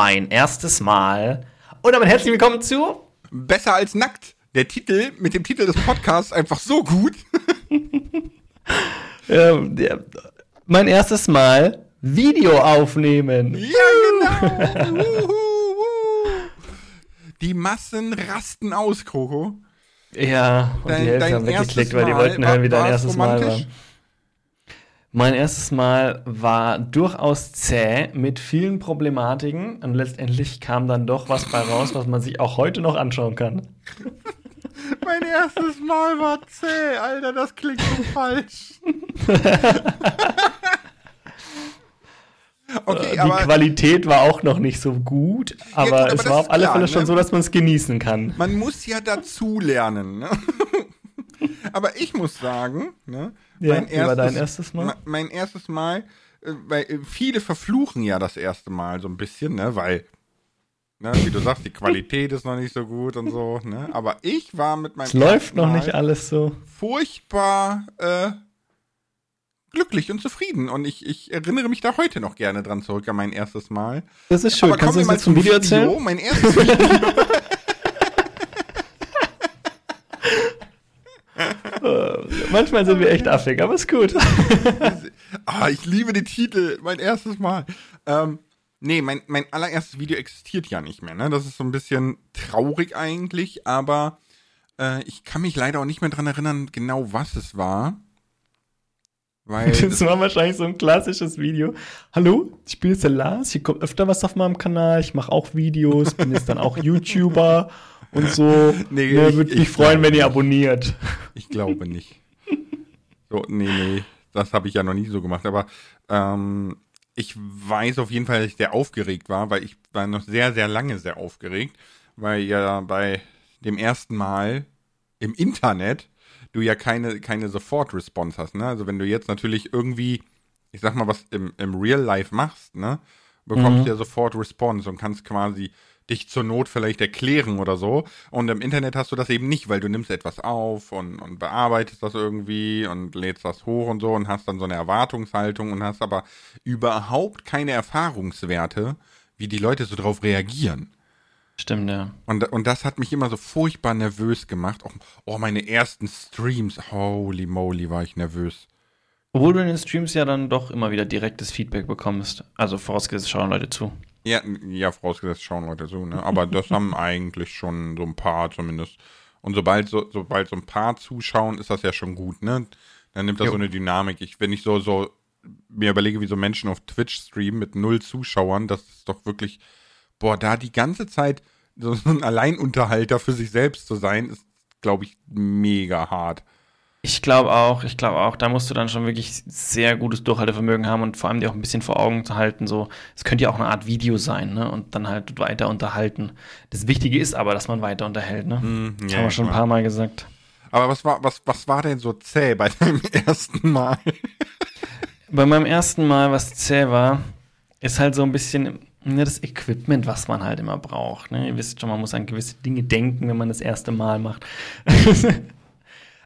mein erstes Mal. Und damit herzlich willkommen zu Besser als nackt. Der Titel mit dem Titel des Podcasts einfach so gut. ähm, der, mein erstes Mal Video aufnehmen. Ja, genau. die Massen rasten aus, Kroko. Ja, und dein, die Hälfte haben weggeklickt, weil die wollten hören, wie dein erstes Mal war. Mein erstes Mal war durchaus zäh mit vielen Problematiken und letztendlich kam dann doch was bei raus, was man sich auch heute noch anschauen kann. mein erstes Mal war zäh, Alter, das klingt so falsch. okay, die Qualität war auch noch nicht so gut, aber, ja, gut, aber es war auf alle klar, Fälle schon ne? so, dass man es genießen kann. Man muss ja dazu lernen. Ne? aber ich muss sagen, ne, ja, mein erstes, war dein erstes Mal? Mein erstes Mal, äh, weil äh, viele verfluchen ja das erste Mal so ein bisschen, ne, weil, ne, wie du sagst, die Qualität ist noch nicht so gut und so, ne, aber ich war mit meinem Es läuft noch nicht alles so. Furchtbar, äh, glücklich und zufrieden. Und ich, ich erinnere mich da heute noch gerne dran zurück an mein erstes Mal. Das ist schön. Aber Kannst du mal zum Video erzählen? Video, mein erstes Video. Manchmal sind wir echt affig, aber ist gut. ah, ich liebe die Titel. Mein erstes Mal. Ähm, nee, mein, mein allererstes Video existiert ja nicht mehr. Ne? Das ist so ein bisschen traurig eigentlich, aber äh, ich kann mich leider auch nicht mehr dran erinnern, genau was es war. Weil das war wahrscheinlich so ein klassisches Video. Hallo, ich bin jetzt der Lars, hier kommt öfter was auf meinem Kanal, ich mache auch Videos, bin jetzt dann auch YouTuber und so. Nee, ne, würde mich freuen, wenn ihr abonniert. Ich glaube nicht. So, nee, nee, das habe ich ja noch nie so gemacht, aber ähm, ich weiß auf jeden Fall, dass ich sehr aufgeregt war, weil ich war noch sehr, sehr lange sehr aufgeregt, weil ja bei dem ersten Mal im Internet du ja keine, keine Sofort-Response hast, ne? Also wenn du jetzt natürlich irgendwie, ich sag mal, was im, im Real Life machst, ne? Bekommst mhm. du ja sofort Response und kannst quasi dich zur Not vielleicht erklären oder so. Und im Internet hast du das eben nicht, weil du nimmst etwas auf und, und bearbeitest das irgendwie und lädst das hoch und so und hast dann so eine Erwartungshaltung und hast aber überhaupt keine Erfahrungswerte, wie die Leute so drauf reagieren. Stimmt, ja. Und, und das hat mich immer so furchtbar nervös gemacht. Oh, oh, meine ersten Streams, holy moly, war ich nervös. Obwohl du in den Streams ja dann doch immer wieder direktes Feedback bekommst. Also vorausgesetzt schauen Leute zu. Ja, ja, vorausgesetzt schauen Leute zu, ne? Aber das haben eigentlich schon so ein paar zumindest. Und sobald so, sobald so ein paar zuschauen, ist das ja schon gut, ne? Dann nimmt das jo. so eine Dynamik. Ich, wenn ich so, so mir überlege, wie so Menschen auf Twitch streamen mit null Zuschauern, das ist doch wirklich boah, da die ganze Zeit so ein Alleinunterhalter für sich selbst zu sein, ist, glaube ich, mega hart. Ich glaube auch, ich glaube auch, da musst du dann schon wirklich sehr gutes Durchhaltevermögen haben und vor allem dir auch ein bisschen vor Augen zu halten, so, es könnte ja auch eine Art Video sein, ne, und dann halt weiter unterhalten. Das Wichtige ist aber, dass man weiter unterhält, ne. Mm, das ja, haben wir schon ein paar Mal gesagt. Aber was war, was, was war denn so zäh bei deinem ersten Mal? bei meinem ersten Mal, was zäh war, ist halt so ein bisschen, Ne, das Equipment, was man halt immer braucht. Ne? Ihr wisst schon, man muss an gewisse Dinge denken, wenn man das erste Mal macht.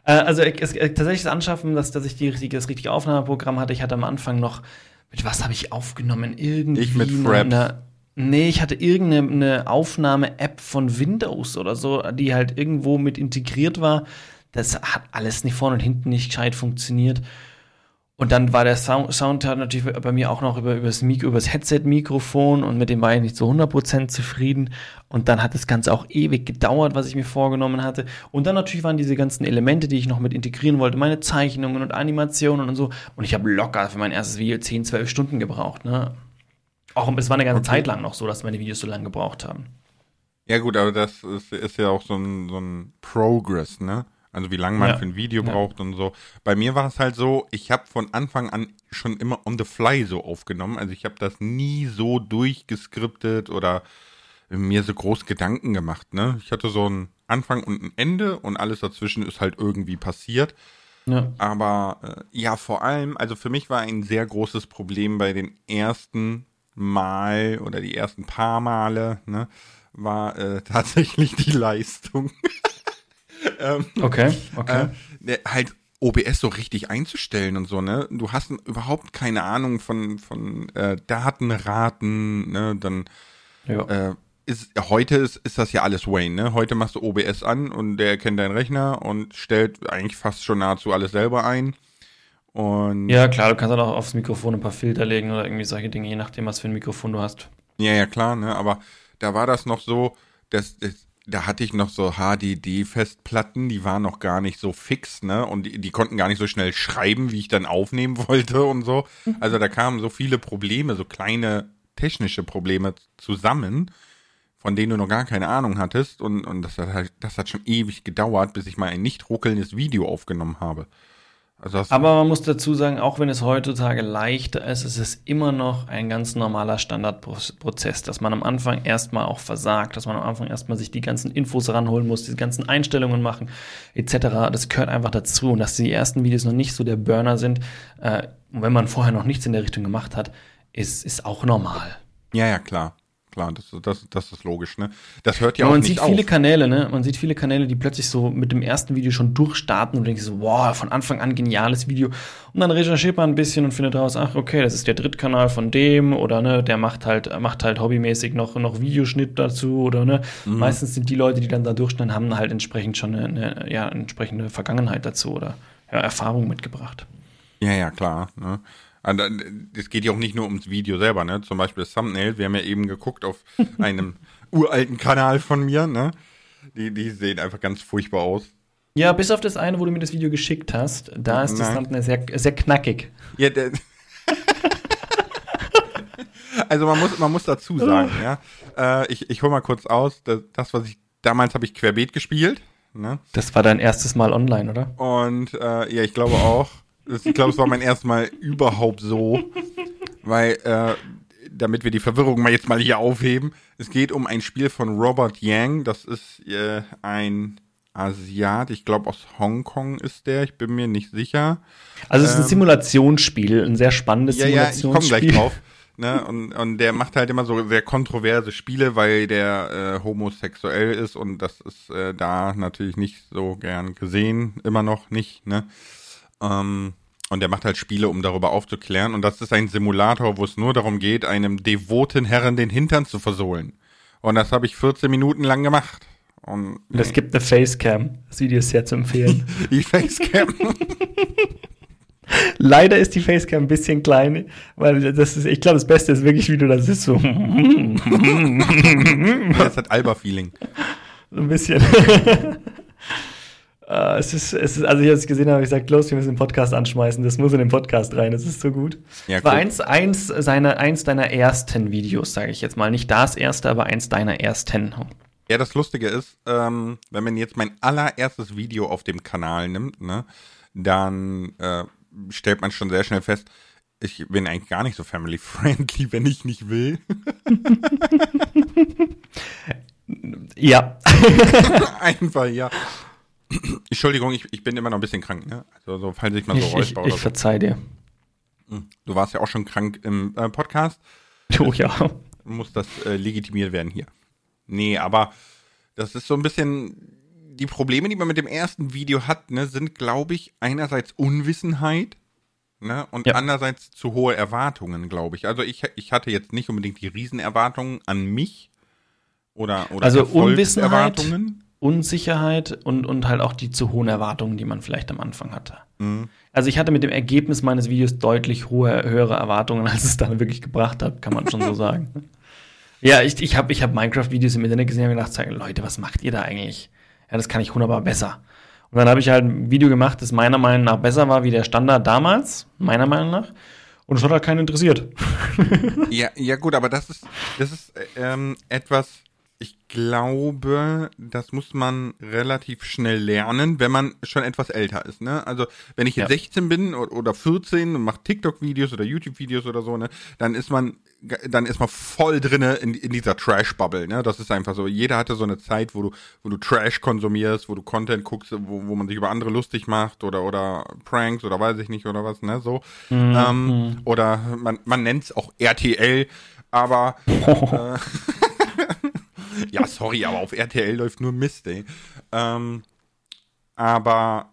Äh, also es, tatsächlich das Anschaffen, dass, dass ich die richtige, das richtige Aufnahmeprogramm hatte. Ich hatte am Anfang noch, mit was habe ich aufgenommen? Irgendwie ich mit Fraps. Nee, ich hatte irgendeine Aufnahme-App von Windows oder so, die halt irgendwo mit integriert war. Das hat alles nicht vorne und hinten nicht gescheit funktioniert. Und dann war der Sound, Sound natürlich bei mir auch noch über, über das, Mikro, über das Headset-Mikrofon und mit dem war ich nicht zu 100% zufrieden. Und dann hat das Ganze auch ewig gedauert, was ich mir vorgenommen hatte. Und dann natürlich waren diese ganzen Elemente, die ich noch mit integrieren wollte, meine Zeichnungen und Animationen und so. Und ich habe locker für mein erstes Video 10, 12 Stunden gebraucht. Ne? Auch es war eine ganze okay. Zeit lang noch so, dass meine Videos so lange gebraucht haben. Ja gut, aber das ist, ist ja auch so ein, so ein Progress, ne? Also wie lange man ja. für ein Video ja. braucht und so. Bei mir war es halt so, ich habe von Anfang an schon immer on the fly so aufgenommen. Also ich habe das nie so durchgeskriptet oder mir so groß Gedanken gemacht. Ne? Ich hatte so einen Anfang und ein Ende und alles dazwischen ist halt irgendwie passiert. Ja. Aber äh, ja, vor allem, also für mich war ein sehr großes Problem bei den ersten Mal oder die ersten paar Male, ne, war äh, tatsächlich die Leistung. ähm, okay, okay. Äh, halt OBS so richtig einzustellen und so, ne? Du hast überhaupt keine Ahnung von, von äh, Datenraten, ne? Dann Ja. Äh, ist, heute ist, ist das ja alles Wayne, ne? Heute machst du OBS an und der kennt deinen Rechner und stellt eigentlich fast schon nahezu alles selber ein. Und ja, klar, du kannst auch aufs Mikrofon ein paar Filter legen oder irgendwie solche Dinge, je nachdem, was für ein Mikrofon du hast. Ja, ja, klar, ne? Aber da war das noch so, dass, dass da hatte ich noch so HDD-Festplatten, die waren noch gar nicht so fix, ne? Und die, die, konnten gar nicht so schnell schreiben, wie ich dann aufnehmen wollte und so. Also da kamen so viele Probleme, so kleine technische Probleme zusammen, von denen du noch gar keine Ahnung hattest. Und, und das, hat, halt, das hat schon ewig gedauert, bis ich mal ein nicht ruckelndes Video aufgenommen habe. Also Aber man muss dazu sagen, auch wenn es heutzutage leichter ist, ist es immer noch ein ganz normaler Standardprozess, dass man am Anfang erstmal auch versagt, dass man am Anfang erstmal sich die ganzen Infos ranholen muss, die ganzen Einstellungen machen, etc. Das gehört einfach dazu. Und dass die ersten Videos noch nicht so der Burner sind, äh, wenn man vorher noch nichts in der Richtung gemacht hat, ist, ist auch normal. Ja, ja, klar. Klar, das, das, das ist logisch, ne? Das hört ja Aber auch. Man sieht viele Kanäle, ne? Man sieht viele Kanäle, die plötzlich so mit dem ersten Video schon durchstarten und denkt so, wow, von Anfang an geniales Video. Und dann recherchiert man ein bisschen und findet raus, ach, okay, das ist der Drittkanal von dem oder ne, der macht halt, macht halt hobbymäßig noch, noch Videoschnitt dazu oder ne. Mhm. Meistens sind die Leute, die dann da durchstehen, haben halt entsprechend schon eine, eine ja, entsprechende Vergangenheit dazu oder ja, Erfahrung mitgebracht. Ja, ja, klar. Ne? Es geht ja auch nicht nur ums Video selber, ne? Zum Beispiel das Thumbnail. Wir haben ja eben geguckt auf einem uralten Kanal von mir, ne? Die, die sehen einfach ganz furchtbar aus. Ja, bis auf das eine, wo du mir das Video geschickt hast, da ist Nein. das Thumbnail sehr, sehr knackig. Ja, der also man muss, man muss dazu sagen, ja. Äh, ich, ich hole mal kurz aus, das, das was ich, damals habe ich Querbeet gespielt. Ne? Das war dein erstes Mal online, oder? Und äh, ja, ich glaube auch. Ich glaube, es war mein erstes Mal überhaupt so, weil, äh, damit wir die Verwirrung mal jetzt mal hier aufheben, es geht um ein Spiel von Robert Yang, das ist äh, ein Asiat, ich glaube aus Hongkong ist der, ich bin mir nicht sicher. Also es ist ein ähm, Simulationsspiel, ein sehr spannendes ja, Simulationsspiel. Ja, ich komme gleich drauf. Ne? Und, und der macht halt immer so sehr kontroverse Spiele, weil der äh, homosexuell ist und das ist äh, da natürlich nicht so gern gesehen, immer noch nicht, ne? Ähm, und der macht halt Spiele, um darüber aufzuklären. Und das ist ein Simulator, wo es nur darum geht, einem devoten Herren den Hintern zu versohlen. Und das habe ich 14 Minuten lang gemacht. Und es gibt eine Facecam. Das Video ist sehr zu empfehlen. die Facecam. Leider ist die Facecam ein bisschen klein, weil das ist, ich glaube, das Beste ist wirklich, wie du das ist so. das hat Alba-Feeling. So ein bisschen. Uh, es, ist, es ist, also ich es gesehen habe, ich gesagt, los, wir müssen den Podcast anschmeißen. Das muss in den Podcast rein. Das ist so gut. Ja, cool. War eins, eins, seiner, eins deiner ersten Videos, sage ich jetzt mal. Nicht das erste, aber eins deiner ersten. Ja, das Lustige ist, ähm, wenn man jetzt mein allererstes Video auf dem Kanal nimmt, ne, dann äh, stellt man schon sehr schnell fest, ich bin eigentlich gar nicht so family-friendly, wenn ich nicht will. ja. Einfach, ja. Entschuldigung, ich, ich bin immer noch ein bisschen krank, ne? Also so, falls ich mal so räusper Ich, ich, ich verzeih dir. Hm. Du warst ja auch schon krank im äh, Podcast. Oh ja. Muss das äh, legitimiert werden hier. Nee, aber das ist so ein bisschen die Probleme, die man mit dem ersten Video hat, ne, sind, glaube ich, einerseits Unwissenheit, ne, und ja. andererseits zu hohe Erwartungen, glaube ich. Also ich, ich hatte jetzt nicht unbedingt die Riesenerwartungen an mich oder, oder also Unwissenheit, Unsicherheit und, und halt auch die zu hohen Erwartungen, die man vielleicht am Anfang hatte. Mhm. Also ich hatte mit dem Ergebnis meines Videos deutlich hohe, höhere Erwartungen, als es dann wirklich gebracht hat, kann man schon so sagen. Ja, ich, ich habe ich hab Minecraft-Videos im Internet gesehen und gedacht, Leute, was macht ihr da eigentlich? Ja, das kann ich wunderbar besser. Und dann habe ich halt ein Video gemacht, das meiner Meinung nach besser war wie der Standard damals, meiner Meinung nach. Und es hat halt keinen interessiert. ja, ja gut, aber das ist, das ist ähm, etwas, ich glaube, das muss man relativ schnell lernen, wenn man schon etwas älter ist. Ne? Also wenn ich jetzt ja. 16 bin oder 14 und mache TikTok-Videos oder YouTube-Videos oder so, ne, dann ist man, dann ist man voll drinne in, in dieser Trash-Bubble. Ne? Das ist einfach so. Jeder hatte so eine Zeit, wo du, wo du Trash konsumierst, wo du Content guckst, wo, wo man sich über andere lustig macht oder oder Pranks oder weiß ich nicht oder was, ne? So. Mhm. Ähm, oder man, man nennt es auch RTL, aber äh, ja, sorry, aber auf RTL läuft nur Mist, ey. Ähm, aber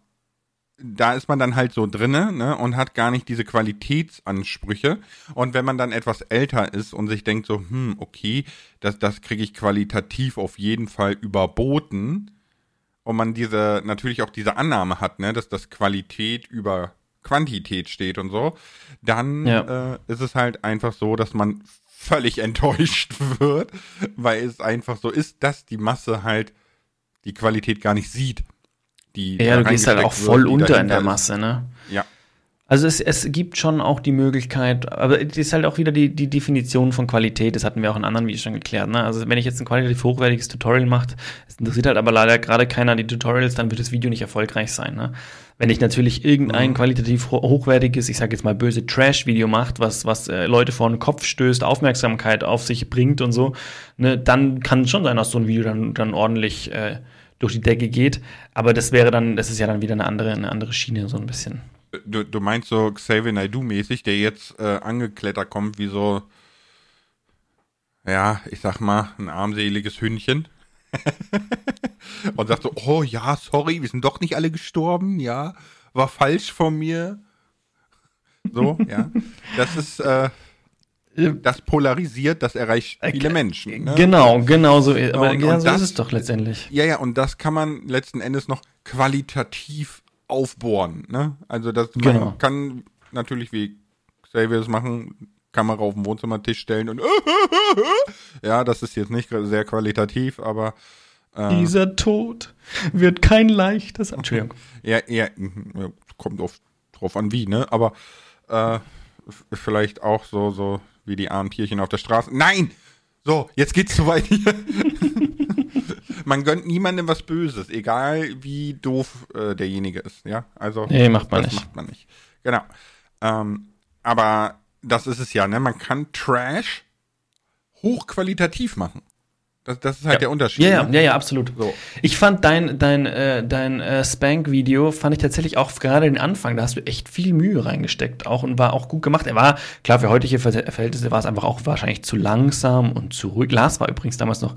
da ist man dann halt so drinne ne, und hat gar nicht diese Qualitätsansprüche. Und wenn man dann etwas älter ist und sich denkt so, hm, okay, das, das kriege ich qualitativ auf jeden Fall überboten, und man diese, natürlich auch diese Annahme hat, ne, dass das Qualität über Quantität steht und so, dann ja. äh, ist es halt einfach so, dass man völlig enttäuscht wird, weil es einfach so ist, dass die Masse halt die Qualität gar nicht sieht. Die ja, du gehst halt auch voll wird, unter in der Masse, ne? Ja. Also es, es gibt schon auch die Möglichkeit, aber es ist halt auch wieder die, die Definition von Qualität, das hatten wir auch in anderen Videos schon geklärt. Ne? Also wenn ich jetzt ein qualitativ hochwertiges Tutorial mache, es interessiert halt aber leider gerade keiner die Tutorials, dann wird das Video nicht erfolgreich sein. Ne? Wenn ich natürlich irgendein mhm. qualitativ hochwertiges, ich sage jetzt mal böse Trash-Video macht, was, was äh, Leute vor den Kopf stößt, Aufmerksamkeit auf sich bringt und so, ne, dann kann es schon sein, dass so ein Video dann, dann ordentlich äh, durch die Decke geht. Aber das wäre dann, das ist ja dann wieder eine andere, eine andere Schiene, so ein bisschen. Du, du meinst so Xavier Naidoo-mäßig, der jetzt äh, angeklettert kommt wie so, ja, ich sag mal, ein armseliges Hündchen. und sagt so, oh ja, sorry, wir sind doch nicht alle gestorben, ja, war falsch von mir. So, ja. Das ist, äh, das polarisiert, das erreicht äh, viele Menschen. Ne? Genau, genau so, aber ja, so das, ist es doch letztendlich. Ja, ja, und das kann man letzten Endes noch qualitativ aufbohren. Ne? Also das genau. man kann natürlich wie Xavier es machen, Kamera auf den Wohnzimmertisch stellen und ja, das ist jetzt nicht sehr qualitativ, aber äh, dieser Tod wird kein leichtes. Entschuldigung. Ja, ja, kommt auf, drauf an wie, ne? Aber äh, vielleicht auch so so wie die armen Tierchen auf der Straße. Nein, so jetzt geht's zu weit hier. man gönnt niemandem was Böses, egal wie doof äh, derjenige ist, ja. Also nee, macht man das nicht. macht man nicht. Genau. Ähm, aber das ist es ja, ne? Man kann Trash hochqualitativ machen. Das, das ist halt ja. der Unterschied. Ja, ja, ne? ja, ja, absolut. So. Ich fand dein, dein, äh, dein äh, Spank-Video, fand ich tatsächlich auch gerade den Anfang, da hast du echt viel Mühe reingesteckt auch und war auch gut gemacht. Er war, klar, für heutige Verhältnisse war es einfach auch wahrscheinlich zu langsam und zu ruhig. Lars war übrigens damals noch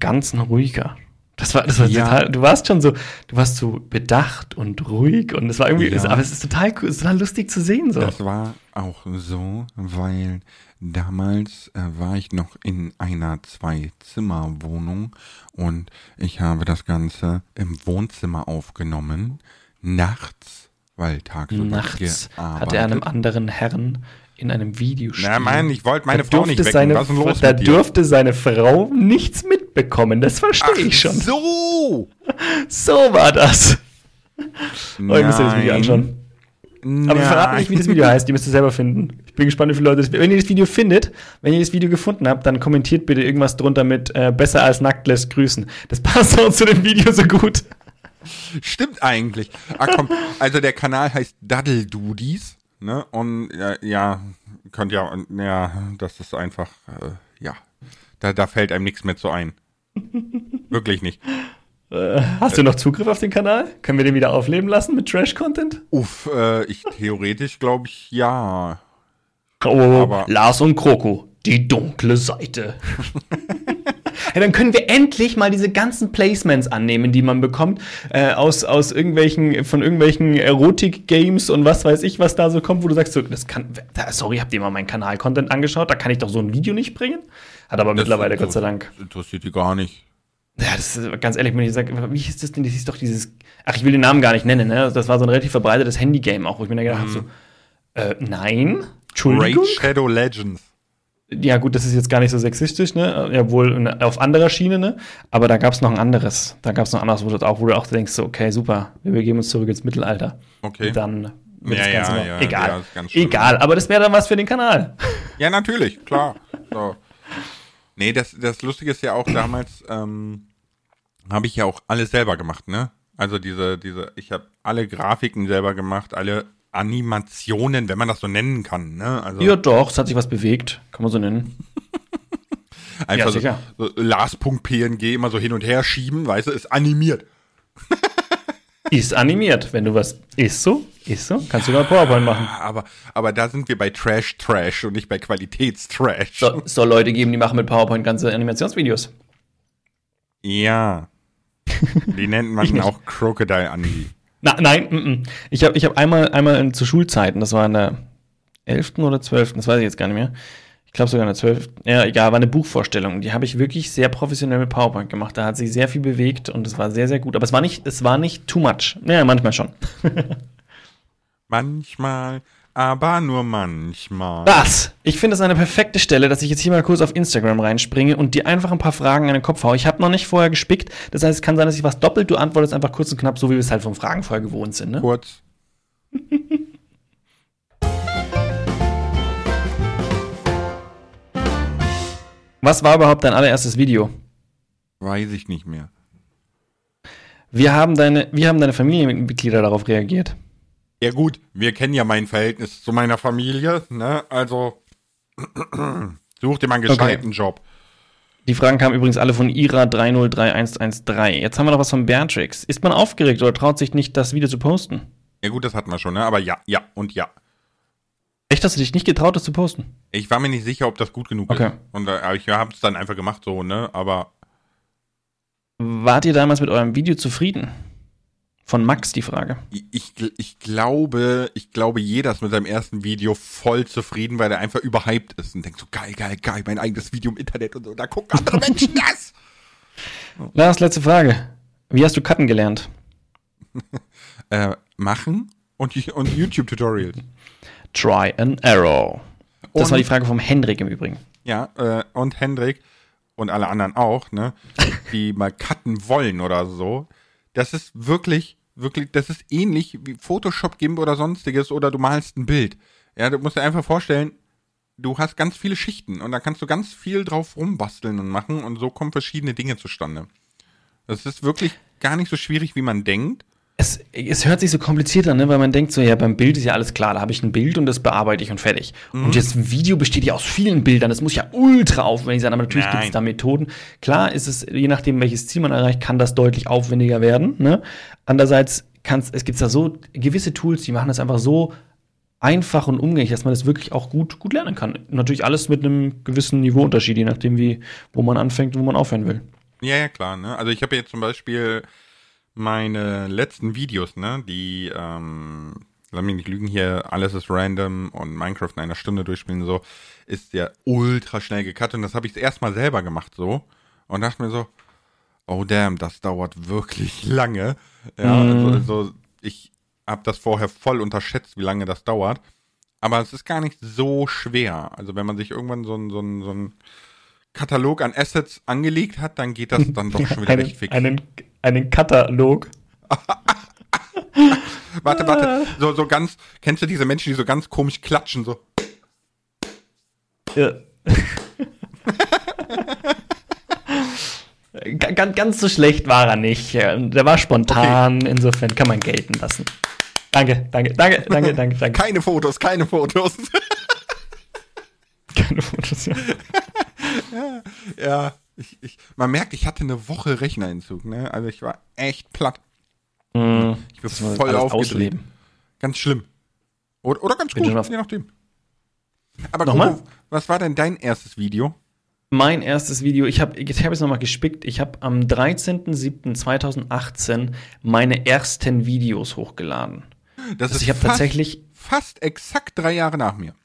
ganz ruhiger. Das war, das war ja. total, du warst schon so, du warst so bedacht und ruhig und es war irgendwie, ja. aber es ist total cool, es ist total lustig zu sehen so. Das war auch so, weil damals äh, war ich noch in einer Zwei-Zimmer-Wohnung und ich habe das Ganze im Wohnzimmer aufgenommen, nachts, weil tagsüber Nachts hat er einem anderen Herrn in einem Videospiel. Na, mein, ich wollte meine Frau nicht wecken. Seine, Was ist los da dürfte seine Frau nichts mitbekommen. Das verstehe ich schon. So! so war das. Oh, ich muss dir das Video anschauen. Nein. Aber verrat nicht, wie das Video heißt. Die müsst ihr selber finden. Ich bin gespannt, wie viele Leute das. Wenn ihr das Video findet, wenn ihr das Video gefunden habt, dann kommentiert bitte irgendwas drunter mit äh, besser als nackt lässt grüßen. Das passt auch zu dem Video so gut. Stimmt eigentlich. Ah, komm. Also der Kanal heißt Daddle Dudies. Ne? Und ja, ja, könnt ja, ja, das ist einfach, äh, ja, da, da fällt einem nichts mehr zu ein. Wirklich nicht. Äh, hast du noch Zugriff auf den Kanal? Können wir den wieder aufleben lassen mit Trash-Content? Uff, äh, ich theoretisch glaube ich ja. Oh, Aber Lars und Kroko, die dunkle Seite. ja, dann können wir endlich mal diese ganzen Placements annehmen, die man bekommt äh, aus, aus irgendwelchen, von irgendwelchen Erotik-Games und was weiß ich, was da so kommt, wo du sagst, so, das kann, sorry, habt ihr mal meinen Kanal-Content angeschaut? Da kann ich doch so ein Video nicht bringen. Hat aber das mittlerweile, Gott sei Dank. Interessiert die gar nicht. Ja, das ist ganz ehrlich, wenn ich sage, wie ist das denn? Das ist doch dieses, ach, ich will den Namen gar nicht nennen, ne? Das war so ein relativ verbreitetes Handy-Game auch, wo ich mir da gedacht mhm. habe, so, äh, nein, Entschuldigung. Raid Shadow Legends ja gut, das ist jetzt gar nicht so sexistisch, ne? Ja, wohl auf anderer Schiene, ne? Aber da gab es noch ein anderes. Da gab es noch ein anderes, wo du auch, wo du auch denkst, so, okay, super, wir begeben uns zurück ins Mittelalter. Okay. Und dann wird ja, das Ganze ja. Ja, egal. Ja, egal, aber das wäre dann was für den Kanal. Ja, natürlich, klar. So. Nee, das, das Lustige ist ja auch, damals ähm, habe ich ja auch alles selber gemacht, ne? Also diese, diese, ich habe alle Grafiken selber gemacht, alle Animationen, wenn man das so nennen kann. Ne? Also, ja, doch, es hat sich was bewegt, kann man so nennen. Einfach ja, so, so Lars.png immer so hin und her schieben, weißt du, ist animiert. ist animiert, wenn du was ist so, ist so, kannst du mal PowerPoint machen. Aber, aber da sind wir bei Trash Trash und nicht bei Qualitätstrash. So, soll Leute geben, die machen mit PowerPoint ganze Animationsvideos. Ja. Die nennt man auch Crocodile Anime. Na, nein, m -m. ich habe ich hab einmal, einmal in, zu Schulzeiten, das war in der 11. oder 12., das weiß ich jetzt gar nicht mehr. Ich glaube sogar in der 12. Ja, egal, war eine Buchvorstellung. Die habe ich wirklich sehr professionell mit PowerPoint gemacht. Da hat sich sehr viel bewegt und es war sehr, sehr gut. Aber es war nicht, es war nicht too much. Ja, manchmal schon. manchmal, aber nur manchmal. Was? Ich finde es eine perfekte Stelle, dass ich jetzt hier mal kurz auf Instagram reinspringe und dir einfach ein paar Fragen an den Kopf haue. Ich habe noch nicht vorher gespickt. Das heißt, es kann sein, dass ich was doppelt. Du antwortest einfach kurz und knapp, so wie wir es halt von Fragen vorher gewohnt sind. Ne? Kurz. Was war überhaupt dein allererstes Video? Weiß ich nicht mehr. Wie haben deine, wie haben deine Familienmitglieder darauf reagiert? Ja gut, wir kennen ja mein Verhältnis zu meiner Familie, ne? Also such dir mal einen gescheiten okay. Job. Die Fragen kamen übrigens alle von Ira303113. Jetzt haben wir noch was von Beatrix. Ist man aufgeregt oder traut sich nicht, das Video zu posten? Ja gut, das hatten wir schon, ne? Aber ja, ja und ja. Echt, hast du dich nicht getraut, das zu posten? Ich war mir nicht sicher, ob das gut genug okay. ist. Und äh, ich habe es dann einfach gemacht, so, ne? Aber. Wart ihr damals mit eurem Video zufrieden? Von Max die Frage. Ich, ich, ich, glaube, ich glaube, jeder ist mit seinem ersten Video voll zufrieden, weil er einfach überhyped ist und denkt so, geil, geil, geil, mein eigenes Video im Internet und so, da gucken andere Menschen das. Lars, letzte Frage. Wie hast du Cutten gelernt? äh, machen und, und YouTube-Tutorials. Try and Error. Das und, war die Frage vom Hendrik im Übrigen. Ja, äh, und Hendrik und alle anderen auch, ne, die mal cutten wollen oder so. Das ist wirklich, wirklich, das ist ähnlich wie Photoshop GIMP oder sonstiges oder du malst ein Bild. Ja, du musst dir einfach vorstellen, du hast ganz viele Schichten und da kannst du ganz viel drauf rumbasteln und machen und so kommen verschiedene Dinge zustande. Das ist wirklich gar nicht so schwierig, wie man denkt es, es hört sich so kompliziert an, ne? weil man denkt so, ja, beim Bild ist ja alles klar, da habe ich ein Bild und das bearbeite ich und fertig. Mhm. Und jetzt ein Video besteht ja aus vielen Bildern, das muss ja ultra aufwendig sein, aber natürlich gibt es da Methoden. Klar ist es, je nachdem, welches Ziel man erreicht, kann das deutlich aufwendiger werden. Ne? Andererseits kann's, es gibt da so gewisse Tools, die machen das einfach so einfach und umgänglich, dass man das wirklich auch gut, gut lernen kann. Natürlich alles mit einem gewissen Niveauunterschied, je nachdem, wie, wo man anfängt und wo man aufhören will. Ja, ja, klar. Ne? Also ich habe jetzt zum Beispiel meine letzten Videos, ne, die, ähm, lass mich nicht lügen, hier alles ist random und Minecraft in einer Stunde durchspielen so, ist ja ultra schnell gecuttet und das habe ich erstmal selber gemacht so und dachte mir so, oh damn, das dauert wirklich lange. Ja, mm. also, also ich habe das vorher voll unterschätzt, wie lange das dauert. Aber es ist gar nicht so schwer. Also wenn man sich irgendwann so ein, so ein, so ein Katalog an Assets angelegt hat, dann geht das dann doch schon wieder einen, recht fix. Einen, einen Katalog. warte, warte. So, so ganz, kennst du diese Menschen, die so ganz komisch klatschen, so? Ja. ganz, ganz so schlecht war er nicht. Der war spontan, okay. insofern kann man gelten lassen. Danke, danke, danke, danke, danke, danke. Keine Fotos, keine Fotos. keine Fotos, ja ja, ja. Ich, ich, man merkt, ich hatte eine Woche Rechnerentzug, ne? Also ich war echt platt. Mm, ich bin voll aufgedreht. Ganz schlimm. Oder, oder ganz gut, je nachdem. Aber Nochmal? Coco, was war denn dein erstes Video? Mein erstes Video, ich habe ich hab jetzt nochmal gespickt, ich habe am 13.07.2018 meine ersten Videos hochgeladen. Das also ist ich habe tatsächlich fast exakt drei Jahre nach mir.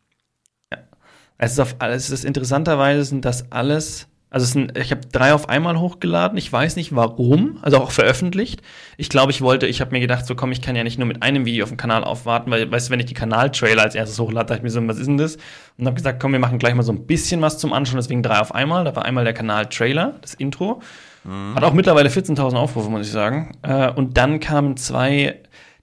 Es ist, auf, es ist interessanterweise sind das alles, also es sind, ich habe drei auf einmal hochgeladen. Ich weiß nicht warum, also auch veröffentlicht. Ich glaube, ich wollte, ich habe mir gedacht, so komm, ich kann ja nicht nur mit einem Video auf dem Kanal aufwarten, weil, weißt du, wenn ich die Kanaltrailer als erstes hochlade, dachte ich mir so, was ist denn das? Und habe gesagt, komm, wir machen gleich mal so ein bisschen was zum Anschauen, deswegen drei auf einmal. Da war einmal der Kanal-Trailer, das Intro. Mhm. Hat auch mittlerweile 14.000 Aufrufe, muss ich sagen. Äh, und dann kamen zwei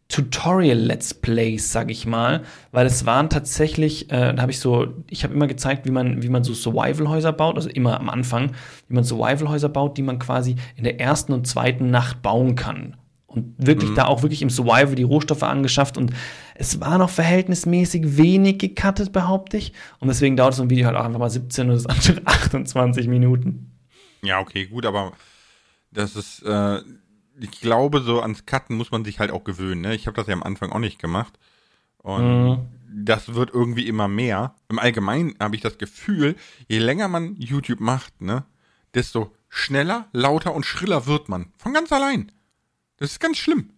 Tutorial-Let's Plays, sag ich mal, weil es waren tatsächlich, äh, da habe ich so, ich habe immer gezeigt, wie man, wie man so Survival-Häuser baut, also immer am Anfang, wie man Survival-Häuser baut, die man quasi in der ersten und zweiten Nacht bauen kann. Und wirklich mhm. da auch wirklich im Survival die Rohstoffe angeschafft und es war noch verhältnismäßig wenig gecuttet, behaupte ich. Und deswegen dauert so ein Video halt auch einfach mal 17 und das andere 28 Minuten. Ja, okay, gut, aber das ist, äh, ich glaube, so ans Cutten muss man sich halt auch gewöhnen. Ne? Ich habe das ja am Anfang auch nicht gemacht. Und mhm. das wird irgendwie immer mehr. Im Allgemeinen habe ich das Gefühl, je länger man YouTube macht, ne, desto schneller, lauter und schriller wird man. Von ganz allein. Das ist ganz schlimm.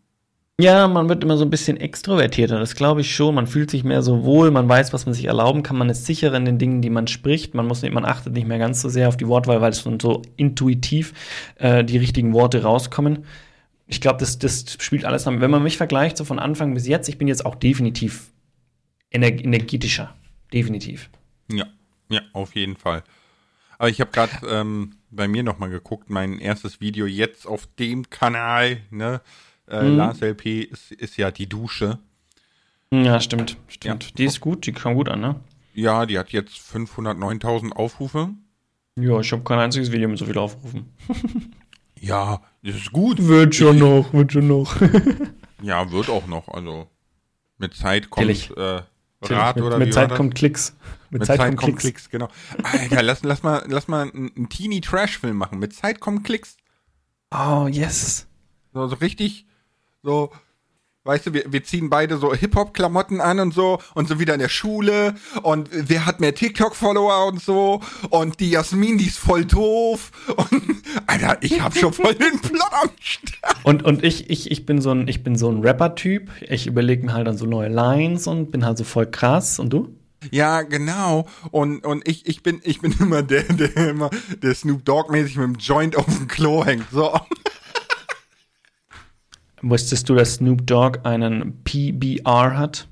Ja, man wird immer so ein bisschen extrovertierter, das glaube ich schon. Man fühlt sich mehr so wohl, man weiß, was man sich erlauben kann, man ist sicherer in den Dingen, die man spricht. Man muss nicht, man achtet nicht mehr ganz so sehr auf die Wortwahl, weil es schon so intuitiv äh, die richtigen Worte rauskommen. Ich glaube, das, das spielt alles zusammen. Wenn man mich vergleicht, so von Anfang bis jetzt, ich bin jetzt auch definitiv ener energetischer. Definitiv. Ja, ja, auf jeden Fall. Aber ich habe gerade ähm, bei mir noch mal geguckt, mein erstes Video jetzt auf dem Kanal, ne? Äh, mhm. Lars LP ist, ist ja die Dusche. Ja, stimmt, stimmt. Ja. Die ist gut, die kam gut an, ne? Ja, die hat jetzt 509.000 Aufrufe. Ja, ich habe kein einziges Video mit so viel Aufrufen. ja, ist gut. Wird schon ich, noch, wird schon noch. ja, wird auch noch. Also mit Zeit kommt äh, Rat mit, oder Mit Zeit kommt Klicks. Mit, mit Zeit, Zeit, kommt Klicks. Klicks. genau. Alter, lass, lass mal, lass mal einen, einen Teenie-Trash-Film machen. Mit Zeit kommen Klicks. Oh, yes. So, so richtig so, weißt du, wir, wir ziehen beide so Hip-Hop-Klamotten an und so und so wieder in der Schule und wer hat mehr TikTok-Follower und so und die Jasmin, die ist voll doof und Alter, ich hab schon voll den Plot am Start. Und, und ich, ich, ich bin so ein, ich bin so ein Rapper-Typ. Ich überlege mir halt dann so neue Lines und bin halt so voll krass. Und du? Ja, genau. Und, und ich, ich bin, ich bin immer der, der immer, der Snoop Dogg-mäßig mit dem Joint auf dem Klo hängt. So. Wusstest du, dass Snoop Dogg einen PBR hat?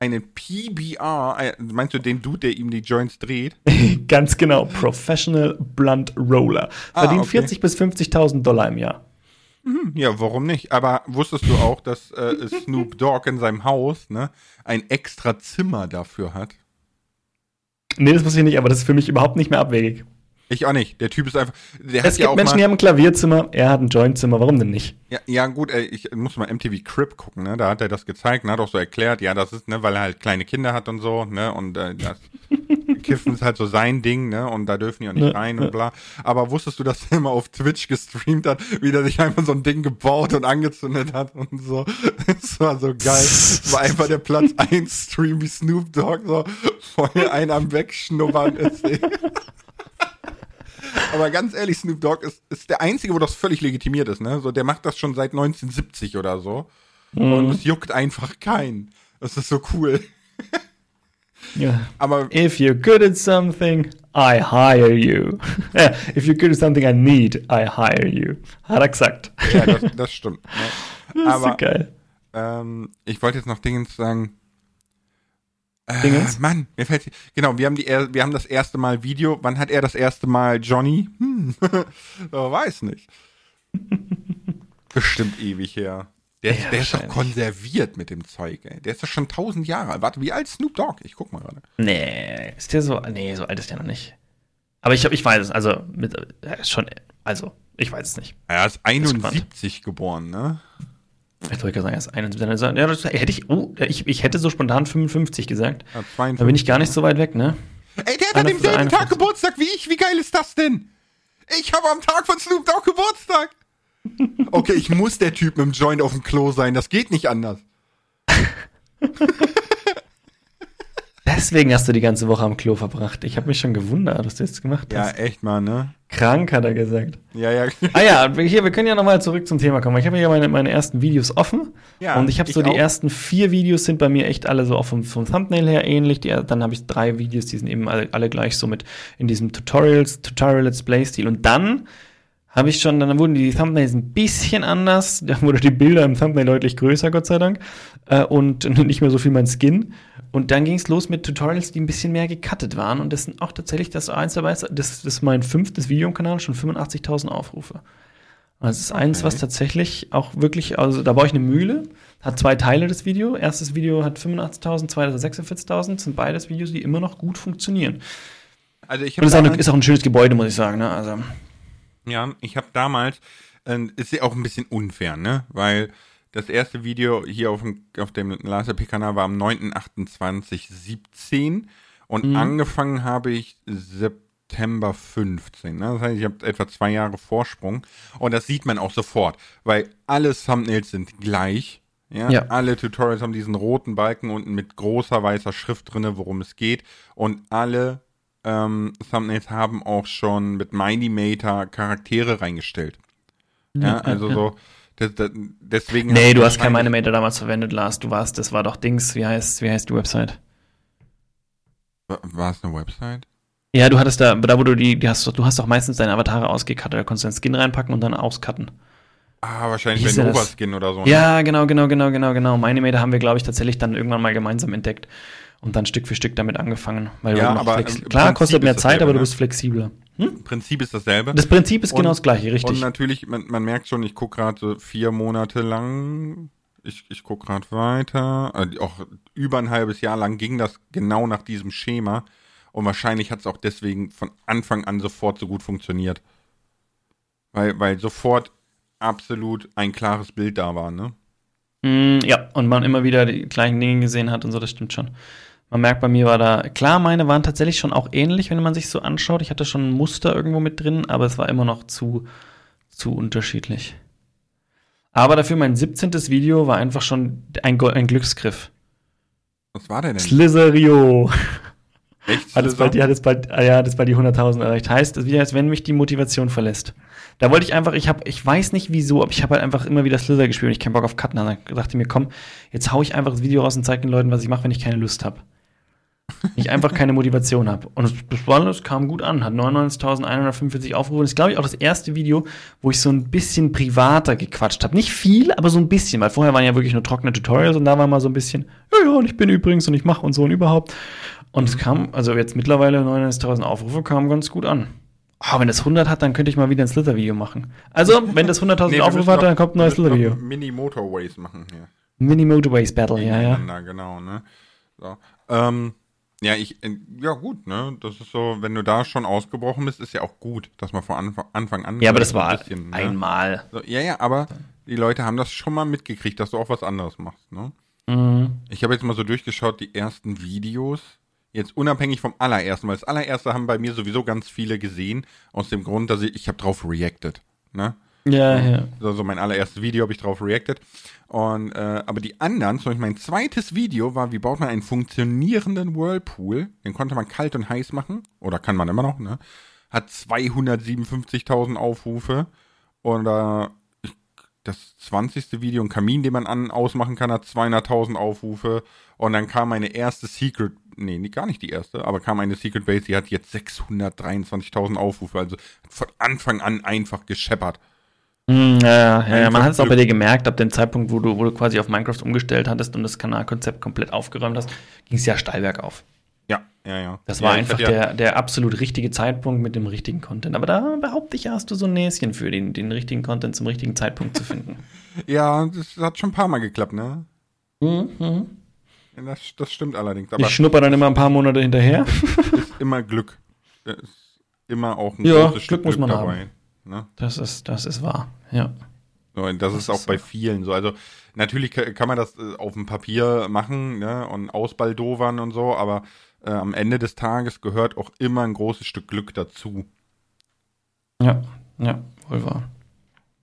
Einen PBR? Äh, meinst du den Dude, der ihm die Joints dreht? Ganz genau. Professional Blunt Roller. Ah, Verdient ah, okay. 40.000 bis 50.000 Dollar im Jahr. Mhm, ja, warum nicht? Aber wusstest du auch, dass äh, Snoop Dogg in seinem Haus ne, ein extra Zimmer dafür hat? Nee, das wusste ich nicht, aber das ist für mich überhaupt nicht mehr abwegig. Ich auch nicht. Der Typ ist einfach. Es gibt ja Menschen, die haben ein Klavierzimmer, er hat ein Jointzimmer. Warum denn nicht? Ja, ja gut, ey, ich muss mal MTV Crip gucken, ne? Da hat er das gezeigt, ne? Hat auch so erklärt, ja, das ist, ne, weil er halt kleine Kinder hat und so, ne? Und äh, das Kiffen ist halt so sein Ding, ne? Und da dürfen die auch nicht ne, rein ne. und bla. Aber wusstest du, dass er immer auf Twitch gestreamt hat, wie der sich einfach so ein Ding gebaut und angezündet hat und so? Das war so geil. Das war einfach der Platz 1 Stream wie Snoop Dogg so voll einen am Wegschnuppern ist. Ey. Aber ganz ehrlich, Snoop Dogg ist, ist der Einzige, wo das völlig legitimiert ist, ne? So, der macht das schon seit 1970 oder so. Mhm. Und es juckt einfach keinen. Das ist so cool. Ja. Aber if you're good at something, I hire you. if you're good at something I need, I hire you. Hat er gesagt. Ja, das, das stimmt. Ne? Das ist Aber, so geil. Ähm, ich wollte jetzt noch Dinge sagen. Äh, Mann, mir fällt genau, wir haben die wir haben das erste Mal Video. Wann hat er das erste Mal Johnny? Hm. weiß nicht. Bestimmt ewig her. Der, ja, der ist doch konserviert mit dem Zeug, ey. Der ist doch schon tausend Jahre alt. Warte, wie alt Snoop Dogg? Ich guck mal gerade. Nee, ist der so? Nee, so alt ist der noch nicht. Aber ich, ich weiß es, also mit, schon, also, ich weiß es nicht. Er ist 71 geboren, ne? Ich wollte sagen, er ist 71. Ja, das hätte ich, oh, ich, ich hätte so spontan 55 gesagt. Ja, da bin ich gar nicht so weit weg, ne? Ey, der hat an demselben Tag Geburtstag wie ich. Wie geil ist das denn? Ich habe am Tag von Snoop Dogg Geburtstag. Okay, ich muss der Typ mit dem Joint auf dem Klo sein. Das geht nicht anders. Deswegen hast du die ganze Woche am Klo verbracht. Ich habe mich schon gewundert, was du jetzt gemacht hast. Ja, echt mal, ne? Krank, hat er gesagt. Ja, ja. ah ja, hier, wir können ja nochmal zurück zum Thema kommen. Ich habe hier meine, meine ersten Videos offen. Ja, und ich habe so die ersten vier Videos sind bei mir echt alle so auch vom, vom Thumbnail her ähnlich. Die, dann habe ich drei Videos, die sind eben alle, alle gleich so mit in diesem Tutorials, Tutorial-Let's Play-Stil. Und dann habe ich schon, dann wurden die Thumbnails ein bisschen anders. Da wurde die Bilder im Thumbnail deutlich größer, Gott sei Dank. Äh, und nicht mehr so viel mein Skin. Und dann ging es los mit Tutorials, die ein bisschen mehr gecuttet waren. Und das sind auch tatsächlich das eins dabei, das, das ist mein fünftes Video im Kanal, schon 85.000 Aufrufe. Also das ist okay. eins, was tatsächlich auch wirklich, also da baue ich eine Mühle, hat zwei Teile das Video. Erstes Video hat 85.000, zweites hat 46.000. Das sind beides Videos, die immer noch gut funktionieren. Also ich Und es ist, ist auch ein schönes Gebäude, muss ich sagen. Ne? Also ja, ich habe damals, äh, ist ja auch ein bisschen unfair, ne? Weil das erste Video hier auf dem, auf dem LaserP-Kanal war am 9.28.17 und mhm. angefangen habe ich September 15. Ne? Das heißt, ich habe etwa zwei Jahre Vorsprung und das sieht man auch sofort, weil alle Thumbnails sind gleich. Ja, ja. Alle Tutorials haben diesen roten Balken unten mit großer weißer Schrift drinne, worum es geht. Und alle ähm, Thumbnails haben auch schon mit Minimator Charaktere reingestellt. Ja, ja also ja. so, Das, das, deswegen Nee, du hast kein Animator damals verwendet, Lars. Du warst, das war doch Dings. Wie heißt, wie heißt die Website? Wa- War es eine Website? Ja, du hattest da, da wo du die, die hast, du hast doch meistens deine Avatare ausgecuttet. Da konntest du einen Skin reinpacken und dann auscutten. Ah, wahrscheinlich das? Novaskin oder so. ne? Ja, genau, genau, genau, genau, genau. Meine haben wir, glaube ich, tatsächlich dann irgendwann mal gemeinsam entdeckt und dann Stück für Stück damit angefangen. Weil Ja, aber Klar, kostet mehr Zeit, aber du ne? bist flexibler. Im Prinzip ist dasselbe. Das Prinzip ist Und- genau das gleiche, Und richtig. natürlich, man, man merkt schon, ich gucke gerade so vier Monate lang, ich, ich gucke gerade weiter, äh, auch über ein halbes Jahr lang ging das genau nach diesem Schema. Und wahrscheinlich hat es auch deswegen von Anfang an sofort so gut funktioniert. Weil, weil sofort absolut ein klares Bild da war, ne? Mm, ja, und man immer wieder die gleichen Dinge gesehen hat und so, das stimmt schon. Man merkt, bei mir war da, klar, meine waren tatsächlich schon auch ähnlich, wenn man sich so anschaut. Ich hatte schon ein Muster irgendwo mit drin, aber es war immer noch zu, zu unterschiedlich. Aber dafür mein 17. Video war einfach schon ein, Go- ein Glücksgriff. Was war der denn? Slizerio. Echt? Hat es bald, hat es bald, ah ja, hat es bald die 100.000 erreicht. Heißt, es ist wie als wenn mich die Motivation verlässt. Da wollte ich einfach, ich habe, ich weiß nicht wieso, aber ich habe halt einfach immer wieder Slither gespielt und ich keinen Bock auf Cutten. Dann dachte ich mir, komm, jetzt hau ich einfach das Video raus und zeige den Leuten, was ich mache, wenn ich keine Lust habe. Ich einfach keine Motivation habe. Und es, das, war, das kam gut an, hat 99.145 Aufrufe. Und ist, glaube ich, auch das erste Video, wo ich so ein bisschen privater gequatscht habe. Nicht viel, aber so ein bisschen, weil vorher waren ja wirklich nur trockene Tutorials und da war mal so ein bisschen, ja, ja, und ich bin übrigens und ich mache und so und überhaupt. Und es kam, also jetzt mittlerweile 99.000 Aufrufe, kam ganz gut an. Oh, wenn das 100 hat, dann könnte ich mal wieder ein Slither-Video machen. Also, wenn das 100.000 wir Aufrufe hat, noch- dann kommt ein neues Slither-Video. Mini Motorways machen hier. Mini Motorways Battle, ja, ja. Gegeneinander, Genau, ne? So. Ähm, ja, ich, äh, ja gut, ne? Das ist so, wenn du da schon ausgebrochen bist, ist ja auch gut, dass man von Anfang, Anfang an. Ja, aber das so ein war bisschen, ne? einmal. So, ja, ja, aber die Leute haben das schon mal mitgekriegt, dass du auch was anderes machst, ne? Mhm. Ich habe jetzt mal so durchgeschaut, die ersten Videos. Jetzt unabhängig vom allerersten, weil das allererste haben bei mir sowieso ganz viele gesehen, aus dem Grund, dass ich, ich habe drauf reacted, ne? Ja, ja. Also mein allererstes Video habe ich drauf reacted. Und, äh, aber die anderen, zum Beispiel mein zweites Video war, wie baut man einen funktionierenden Whirlpool. Den konnte man kalt und heiß machen. Oder kann man immer noch, ne? Hat 257.000 Aufrufe. Und äh, das 20. Video, ein Kamin, den man an ausmachen kann, hat 200.000 Aufrufe. Und dann kam meine erste Secret, nee, gar nicht die erste, aber kam eine Secret Base, die hat jetzt 623.000 Aufrufe. Also von Anfang an einfach gescheppert. Mhm, ja, ja, ja, ja. Man hat es auch bei Glück. dir gemerkt, ab dem Zeitpunkt, wo du, wo du quasi auf Minecraft umgestellt hattest und das Kanalkonzept komplett aufgeräumt hast, ging es ja steil bergauf. Ja, ja, ja. Das ja, war ich einfach hatte ja, der, der absolut richtige Zeitpunkt mit dem richtigen Content. Aber da behaupte ich, hast du so ein Näschen für, den, den richtigen Content zum richtigen Zeitpunkt zu finden. Ja, das hat schon ein paar Mal geklappt, ne? Mhm, mhm. Ja, Das, das stimmt allerdings. Aber Ich schnupper dann immer ein paar Monate hinterher. ist immer Glück. Da ist immer auch ein Ja, großes Stück Glück muss man dabei. Ne? Das ist, das ist wahr, ja. So, und das, ist auch bei vielen so. Also natürlich ka- kann man das äh, auf dem Papier machen ne? und ausbaldowern und so, aber äh, am Ende des Tages gehört auch immer ein großes Stück Glück dazu. Ja, ja, wohl wahr.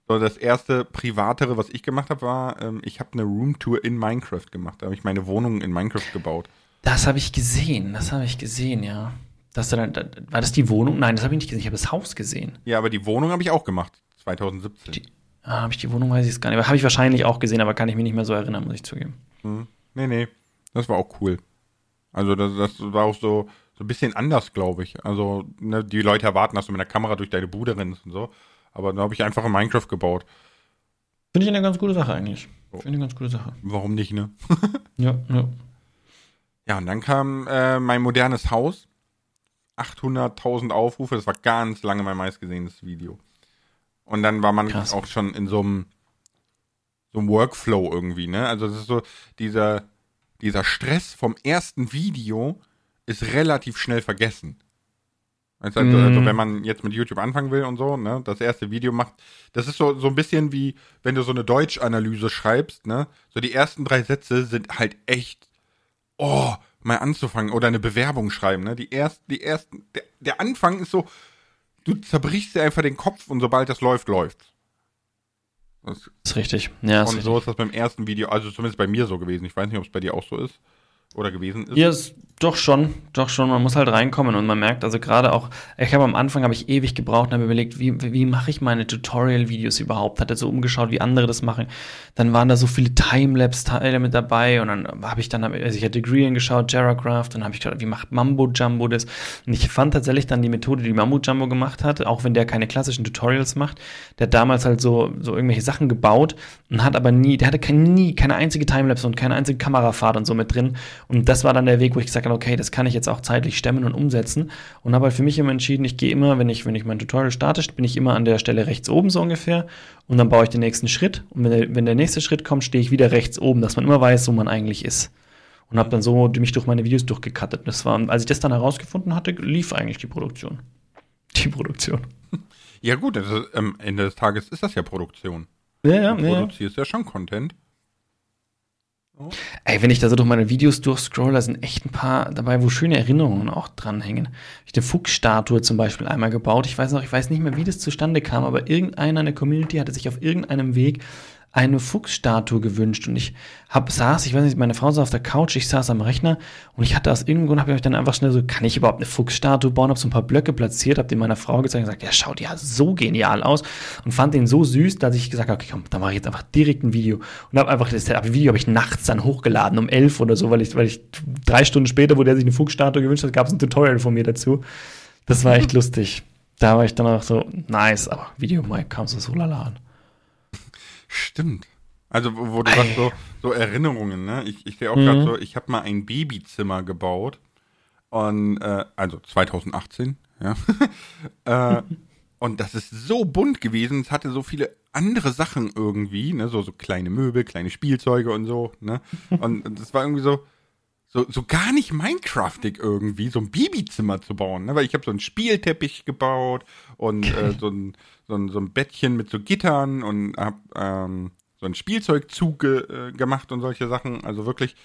So, das erste privatere, was ich gemacht habe, war, ähm, ich habe eine Roomtour in Minecraft gemacht. Da habe ich meine Wohnung in Minecraft gebaut. Das habe ich gesehen, das habe ich gesehen, ja. Das, war das die Wohnung? Nein, das habe ich nicht gesehen. Ich habe das Haus gesehen. Ja, aber die Wohnung habe ich auch gemacht. 2017. Die- Ah, habe ich die Wohnung, weiß ich es gar nicht. Habe ich wahrscheinlich auch gesehen, aber kann ich mich nicht mehr so erinnern, muss ich zugeben. Hm. Nee, nee. Das war auch cool. Also das, das war auch so, so ein bisschen anders, glaube ich. Also ne, die Leute erwarten, dass du mit der Kamera durch deine Bude rennst und so. Aber da habe ich einfach in Minecraft gebaut. Finde ich eine ganz gute Sache eigentlich. Oh. Finde ich eine ganz gute Sache. Warum nicht, ne? Ja, ja. Ja, und dann kam äh, mein modernes Haus. 800.000 Aufrufe. Das war ganz lange mein meistgesehenes Video. Und dann war man Krass. auch schon in so einem so einem Workflow irgendwie, ne? Also es ist so, dieser, dieser Stress vom ersten Video ist relativ schnell vergessen. Also, also, Mhm. also wenn man jetzt mit YouTube anfangen will und so, ne, das erste Video macht, das ist so, so ein bisschen wie, wenn du so eine Deutschanalyse schreibst, ne, so die ersten drei Sätze sind halt echt, oh, mal anzufangen oder eine Bewerbung schreiben, ne, die ersten, die ersten, der, der Anfang ist so, du zerbrichst dir einfach den Kopf und sobald das läuft, läuft's. Das, Ist richtig. Ja, ist und richtig. so ist das beim ersten Video, also zumindest bei mir so gewesen. Ich weiß nicht, ob es bei dir auch so ist. Oder gewesen ist? Ja, ist doch schon, doch schon. Man muss halt reinkommen und man merkt, also gerade auch, ich habe am Anfang habe ich ewig gebraucht und habe überlegt, wie, wie mache ich meine Tutorial-Videos überhaupt? Hatte so umgeschaut, wie andere das machen. Dann waren da so viele Timelapse-Teile mit dabei und dann habe ich dann, also ich hatte Green geschaut, Jaracraft, und dann habe ich geschaut, wie macht Mambo Jumbo das? Und ich fand tatsächlich dann die Methode, die Mambo Jumbo gemacht hat, auch wenn der keine klassischen Tutorials macht, der hat damals halt so, so irgendwelche Sachen gebaut und hat aber nie, der hatte kein, nie, keine einzige Timelapse und keine einzige Kamerafahrt und so mit drin. Und das war dann der Weg, wo ich gesagt habe, okay, das kann ich jetzt auch zeitlich stemmen und umsetzen. Und habe halt für mich immer entschieden, ich gehe immer, wenn ich, wenn ich mein Tutorial starte, bin ich immer an der Stelle rechts oben so ungefähr. Und dann baue ich den nächsten Schritt. Und wenn der, wenn der nächste Schritt kommt, stehe ich wieder rechts oben, dass man immer weiß, wo man eigentlich ist. Und habe dann so mich durch meine Videos durchgekattet. Das war, als ich das dann herausgefunden hatte, lief eigentlich die Produktion. Die Produktion. Ja, gut, also am Ende des Tages ist das ja Produktion. Ja, ja, Du ja. produzierst ja schon Content. Ey, wenn ich da so durch meine Videos durchscroll, da sind echt ein paar dabei, wo schöne Erinnerungen auch dranhängen. Ich eine Fuchsstatue zum Beispiel einmal gebaut. Ich weiß noch, ich weiß nicht mehr, wie das zustande kam, aber irgendeiner in der Community hatte sich auf irgendeinem Weg eine Fuchsstatue gewünscht und ich hab, saß, ich weiß nicht, meine Frau saß auf der Couch, ich saß am Rechner und ich hatte aus irgendeinem Grund, habe ich dann einfach schnell so, kann ich überhaupt eine Fuchsstatue bauen, habe so ein paar Blöcke platziert, habe die meiner Frau gezeigt und gesagt, ja, schaut ja so genial aus und fand den so süß, dass ich gesagt habe, okay, komm, da mache ich jetzt einfach direkt ein Video und habe einfach das das Video habe ich nachts dann hochgeladen um elf oder so, weil ich, weil ich drei Stunden später, wo der sich eine Fuchsstatue gewünscht hat, gab es ein Tutorial von mir dazu. Das war echt lustig. Da war ich dann auch so, nice, aber Video Mike kam so so lala an. Stimmt. Also, wo, du sagst, so, so Erinnerungen, ne? Ich, ich sehe auch Mhm. gerade so, ich habe mal ein Babyzimmer gebaut. Und, äh, also 2018, ja. äh, und das ist so bunt gewesen, es hatte so viele andere Sachen irgendwie, ne? So, so kleine Möbel, kleine Spielzeuge und so, ne? Und das war irgendwie so, so, so gar nicht Minecraftig irgendwie, so ein Babyzimmer zu bauen, ne? Weil ich habe so einen Spielteppich gebaut und äh, so, ein, so, ein, so ein Bettchen mit so Gittern und hab ähm, so einen Spielzeugzug äh, gemacht und solche Sachen. Also wirklich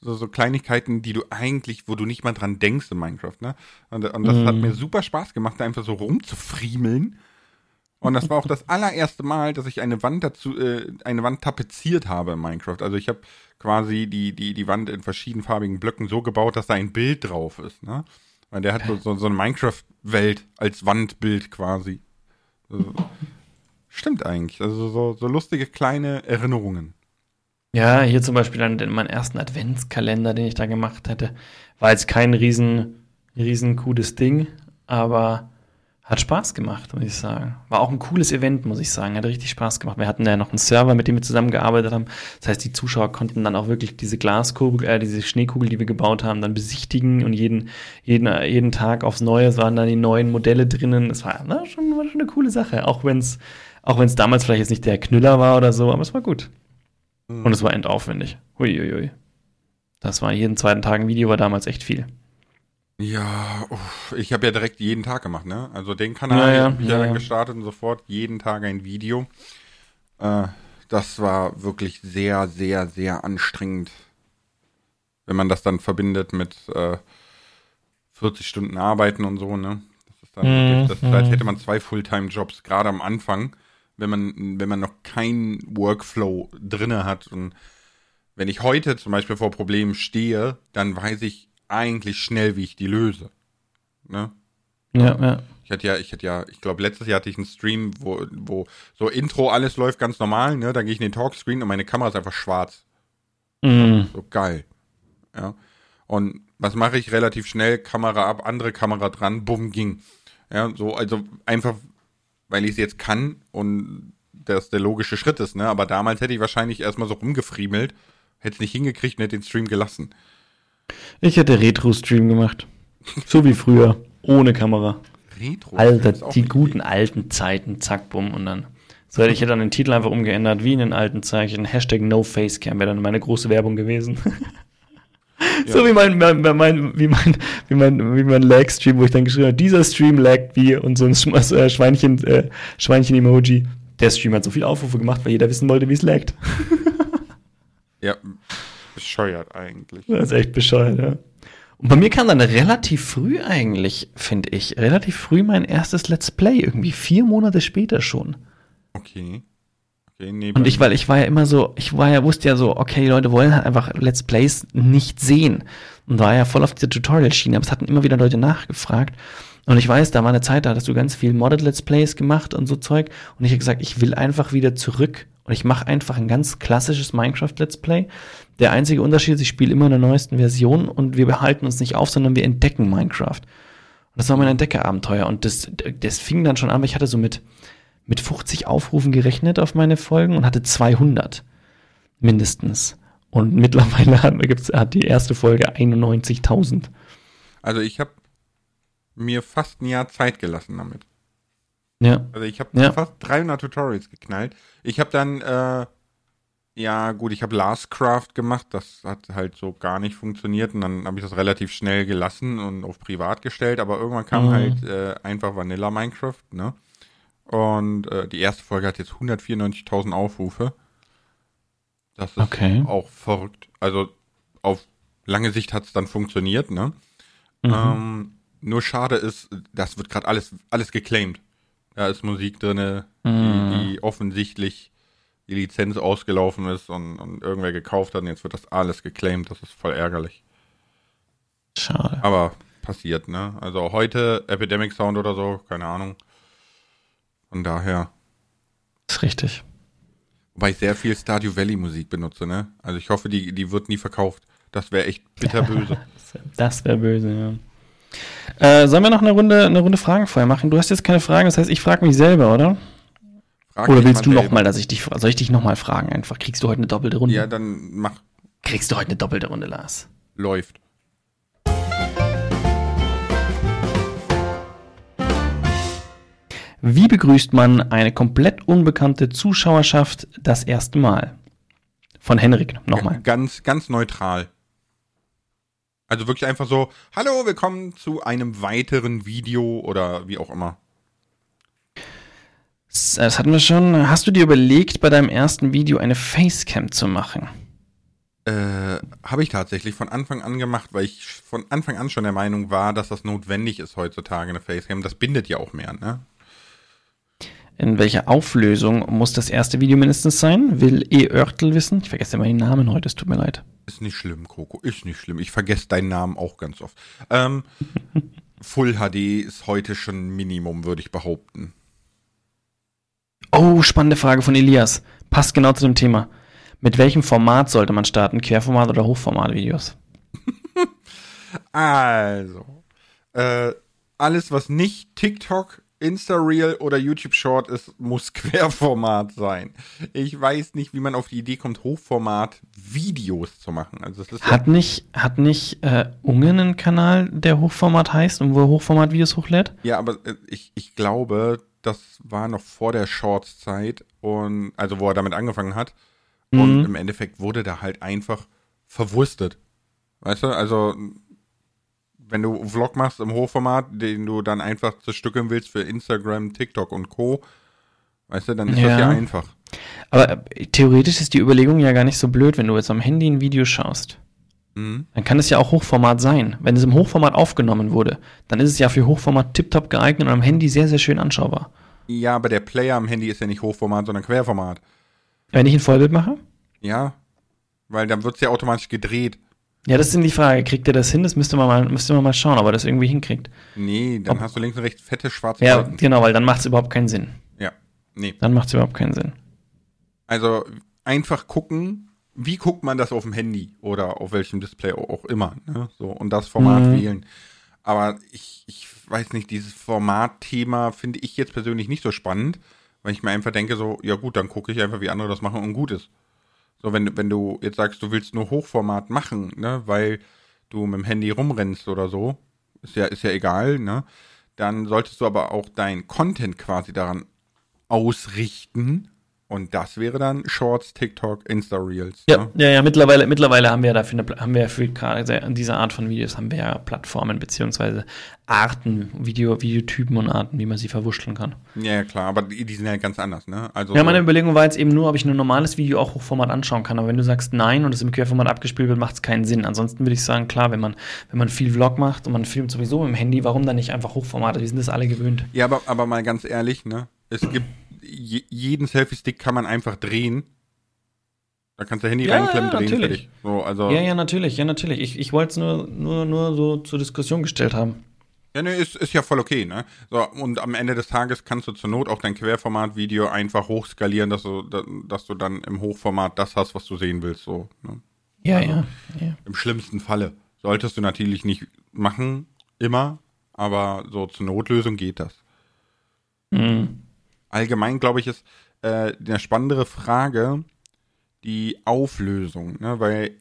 so, so Kleinigkeiten, die du eigentlich, wo du nicht mal dran denkst in Minecraft, ne? Und, und das hat mir super Spaß gemacht, da einfach so rumzufriemeln. Und das war auch das allererste Mal, dass ich eine Wand dazu, äh, eine Wand tapeziert habe in Minecraft. Also ich habe quasi die, die, die Wand in verschiedenfarbigen Blöcken so gebaut, dass da ein Bild drauf ist, ne? Weil der hat so, so, so eine Minecraft-Welt als Wandbild quasi. So, stimmt eigentlich. Also so, so lustige kleine Erinnerungen. Ja, hier zum Beispiel dann den, meinen ersten Adventskalender, den ich da gemacht hätte. War jetzt kein riesen, riesen cooles Ding, aber hat Spaß gemacht, muss ich sagen. War auch ein cooles Event, muss ich sagen. Hat richtig Spaß gemacht. Wir hatten ja noch einen Server, mit dem wir zusammengearbeitet haben. Das heißt, die Zuschauer konnten dann auch wirklich diese Glaskugel, äh, diese Schneekugel, die wir gebaut haben, dann besichtigen und jeden, jeden, jeden Tag aufs Neue waren dann die neuen Modelle drinnen. Es war, na, schon, war schon eine coole Sache. Auch wenn es auch wenn's damals vielleicht jetzt nicht der Knüller war oder so, aber es war gut. Und es war endaufwendig. Huiuiui. Das war jeden zweiten Tag ein Video, war damals echt viel. Ja, uff, ich habe ja direkt jeden Tag gemacht, ne? Also den Kanal Ja, ja, habe ich ja, ja, dann gestartet und sofort jeden Tag ein Video. Äh, das war wirklich sehr, sehr, sehr anstrengend. Wenn man das dann verbindet mit äh, 40 Stunden Arbeiten und so, ne? Das ist dann Mhm, wirklich, das ist, als mhm. hätte man zwei Fulltime-Jobs, gerade am Anfang, wenn man, wenn man noch keinen Workflow drinne hat. Und wenn ich heute zum Beispiel vor Problemen stehe, dann weiß ich eigentlich schnell, wie ich die löse. Ne? Ja, ja. Ich hatte ja, ich hatte ja, ich glaube, letztes Jahr hatte ich einen Stream, wo, wo so Intro, alles läuft ganz normal, ne? Dann gehe ich in den Talkscreen und meine Kamera ist einfach schwarz. Mhm. So geil. Ja. Und was mache ich relativ schnell? Kamera ab, andere Kamera dran, bumm, ging. Ja, so, also einfach, weil ich es jetzt kann und das der logische Schritt ist, ne? Aber damals hätte ich wahrscheinlich erstmal so rumgefriemelt, hätte es nicht hingekriegt und hätte den Stream gelassen. Ich hätte Retro-Stream gemacht. So wie früher. Ohne Kamera. Retro. Alter, auch die guten Idee. alten Zeiten. Zack, bumm. Und dann. So hätte ich hätte dann den Titel einfach umgeändert, wie in den alten Zeichen. Hashtag NoFacecam wäre dann meine große Werbung gewesen. So wie mein, mein, mein, wie mein, wie mein, wie mein Lag-Stream, wo ich dann geschrieben habe, dieser Stream laggt wie und so ein Sch- äh, Schweinchen, äh, Schweinchen-Emoji. Der Stream hat so viele Aufrufe gemacht, weil jeder wissen wollte, wie es laggt. Ja, bescheuert eigentlich. Das ist echt bescheuert, ja. Und bei mir kam dann relativ früh eigentlich, finde ich, relativ früh mein erstes Let's Play, irgendwie vier Monate später schon. Okay. Okay, nee, Und ich, weil ich war ja immer so, ich war ja, wusste ja so, okay, die Leute wollen halt einfach Let's Plays nicht sehen. Und war ja voll auf dieser Tutorial-Schiene, aber es hatten immer wieder Leute nachgefragt. Und ich weiß, da war eine Zeit, da hattest du ganz viel Modded Let's Plays gemacht und so Zeug. Und ich habe gesagt, ich will einfach wieder zurück. Und ich mache einfach ein ganz klassisches Minecraft Let's Play. Der einzige Unterschied ist, ich spiele immer in der neuesten Version und wir behalten uns nicht auf, sondern wir entdecken Minecraft. Und das war mein Entdeckerabenteuer. Und das, das fing dann schon an, weil ich hatte so mit, mit 50 Aufrufen gerechnet auf meine Folgen und hatte 200 mindestens. Und mittlerweile hat, gibt's, hat die erste Folge 91.000. Also ich habe mir fast ein Jahr Zeit gelassen damit. Ja. Also ich habe Ja. fast 300 Tutorials geknallt. Ich habe dann, äh, ja gut, ich habe Lastcraft gemacht. Das hat halt so gar nicht funktioniert. Und dann habe ich das relativ schnell gelassen und auf privat gestellt. Aber irgendwann kam Mhm. halt äh, einfach Vanilla Minecraft, ne? Und äh, die erste Folge hat jetzt 194.000 Aufrufe. Das ist Okay. auch verrückt. Also auf lange Sicht hat es dann funktioniert, ne? Mhm. Ähm, nur schade ist, das wird gerade alles, alles geclaimed. Da ist Musik drinne, Mhm. die, die offensichtlich die Lizenz ausgelaufen ist und, und irgendwer gekauft hat und jetzt wird das alles geclaimed. Das ist voll ärgerlich. Schade. Aber passiert, ne? Also heute Epidemic Sound oder so, keine Ahnung. Von daher. ist richtig. Wobei ich sehr viel Stardew Valley Musik benutze, ne? Also ich hoffe, die, die wird nie verkauft. Das wäre echt bitterböse. Das wäre böse, ja. Äh, sollen wir noch eine Runde, eine Runde Fragen vorher machen? Du hast jetzt keine Fragen, das heißt, ich frage mich selber, oder? Frag Oder willst du nochmal, dass ich dich fra- Soll ich dich nochmal fragen einfach? Kriegst du heute eine doppelte Runde? Ja, dann mach. Kriegst du heute eine doppelte Runde, Lars? Läuft. Wie begrüßt man eine komplett unbekannte Zuschauerschaft das erste Mal? Von Henrik nochmal. Ganz, ganz neutral. Also wirklich einfach so, hallo, willkommen zu einem weiteren Video oder wie auch immer. S- Das hatten wir schon. Hast du dir überlegt, bei deinem ersten Video eine Facecam zu machen? Äh, habe ich tatsächlich von Anfang an gemacht, weil ich von Anfang an schon der Meinung war, dass das notwendig ist heutzutage, eine Facecam. Das bindet ja auch mehr, ne? In welcher Auflösung muss das erste Video mindestens sein? Will E. Oertel wissen? Ich vergesse immer den Namen heute, es tut mir leid. Ist nicht schlimm, Coco, ist nicht schlimm. Ich vergesse deinen Namen auch ganz oft. Ähm, Full HD ist heute schon Minimum, würde ich behaupten. Oh, spannende Frage von Elias. Passt genau zu dem Thema. Mit welchem Format sollte man starten? Querformat oder Hochformat-Videos? Also, äh, alles, was nicht TikTok, Insta-Reel oder YouTube Short ist, muss Querformat sein. Ich weiß nicht, wie man auf die Idee kommt, Hochformat-Videos zu machen. Also, das ist ja, Hat nicht, hat nicht äh, Ungen einen Kanal, der Hochformat heißt und wo er Hochformat-Videos hochlädt? ja, aber äh, ich, ich glaube, das war noch vor der Shorts-Zeit und, also, wo er damit angefangen hat. Und Mhm. im Endeffekt wurde da halt einfach verwurstet. Weißt du, also, wenn du Vlog machst im Hochformat, den du dann einfach zerstückeln willst für Instagram, TikTok und Co., weißt du, dann ist das Ja. ja einfach. Aber äh, theoretisch ist die Überlegung ja gar nicht so blöd, wenn du jetzt am Handy ein Video schaust. Mhm. Dann kann es ja auch Hochformat sein. Wenn es im Hochformat aufgenommen wurde, dann ist es ja für Hochformat tiptop geeignet und am Handy sehr, sehr schön anschaubar. Ja, aber der Player am Handy ist ja nicht Hochformat, sondern Querformat. Wenn ich ein Vollbild mache? Ja, weil dann wird's ja automatisch gedreht. Ja, das ist die Frage. Kriegt ihr das hin? Das müsste man mal, müsste man mal schauen, ob er das irgendwie hinkriegt. Nee, dann Ob- hast du links und rechts fette schwarze Ja, Balken. genau, weil dann macht es überhaupt keinen Sinn. Ja, nee. Dann macht es überhaupt keinen Sinn. Also einfach gucken, wie guckt man das auf dem Handy oder auf welchem Display auch immer. Ne? So, und das Format Mhm. wählen. Aber ich, ich weiß nicht, dieses Formatthema finde ich jetzt persönlich nicht so spannend, weil ich mir einfach denke, so, ja gut, dann gucke ich einfach, wie andere das machen und gut ist. So, wenn, wenn du jetzt sagst, du willst nur Hochformat machen, ne, weil du mit dem Handy rumrennst oder so, ist ja, ist ja egal, ne, dann solltest du aber auch dein Content quasi daran ausrichten. Und das wäre dann Shorts, TikTok, Insta-Reels. Ja, Ne? ja, ja, mittlerweile, mittlerweile haben wir ja dafür eine, haben wir für diese Art von Videos haben wir ja Plattformen beziehungsweise Arten, Video, Videotypen und Arten, wie man sie verwurschteln kann. Ja, klar, aber die, die sind ja ganz anders, ne? Also Ja, meine Überlegung war jetzt eben nur, ob ich ein normales Video auch Hochformat anschauen kann. Aber wenn du sagst nein und es im Querformat abgespielt wird, macht es keinen Sinn. Ansonsten würde ich sagen, klar, wenn man, wenn man viel Vlog macht und man filmt sowieso mit dem Handy, warum dann nicht einfach Hochformat? Wir sind das alle gewöhnt. ja aber, aber mal ganz ehrlich, ne? Es gibt, jeden Selfie-Stick kann man einfach drehen. Da kannst du Handy Ja, reinklemmen, ja, drehen, natürlich. fertig. So, also, Ja, ja, natürlich, ja, natürlich. Ich, ich wollte es nur, nur, nur so zur Diskussion gestellt haben. Ja, ne, ist, ist ja voll okay, ne? So, und am Ende des Tages kannst du zur Not auch dein Querformat-Video einfach hochskalieren, dass du, da- dass du dann im Hochformat das hast, was du sehen willst, so, ne? Ja, Also- ja, ja. Im schlimmsten Falle. Solltest du natürlich nicht machen, immer, aber so zur Notlösung geht das. Mhm. Allgemein, glaube ich, ist äh, eine spannendere Frage die Auflösung, ne? weil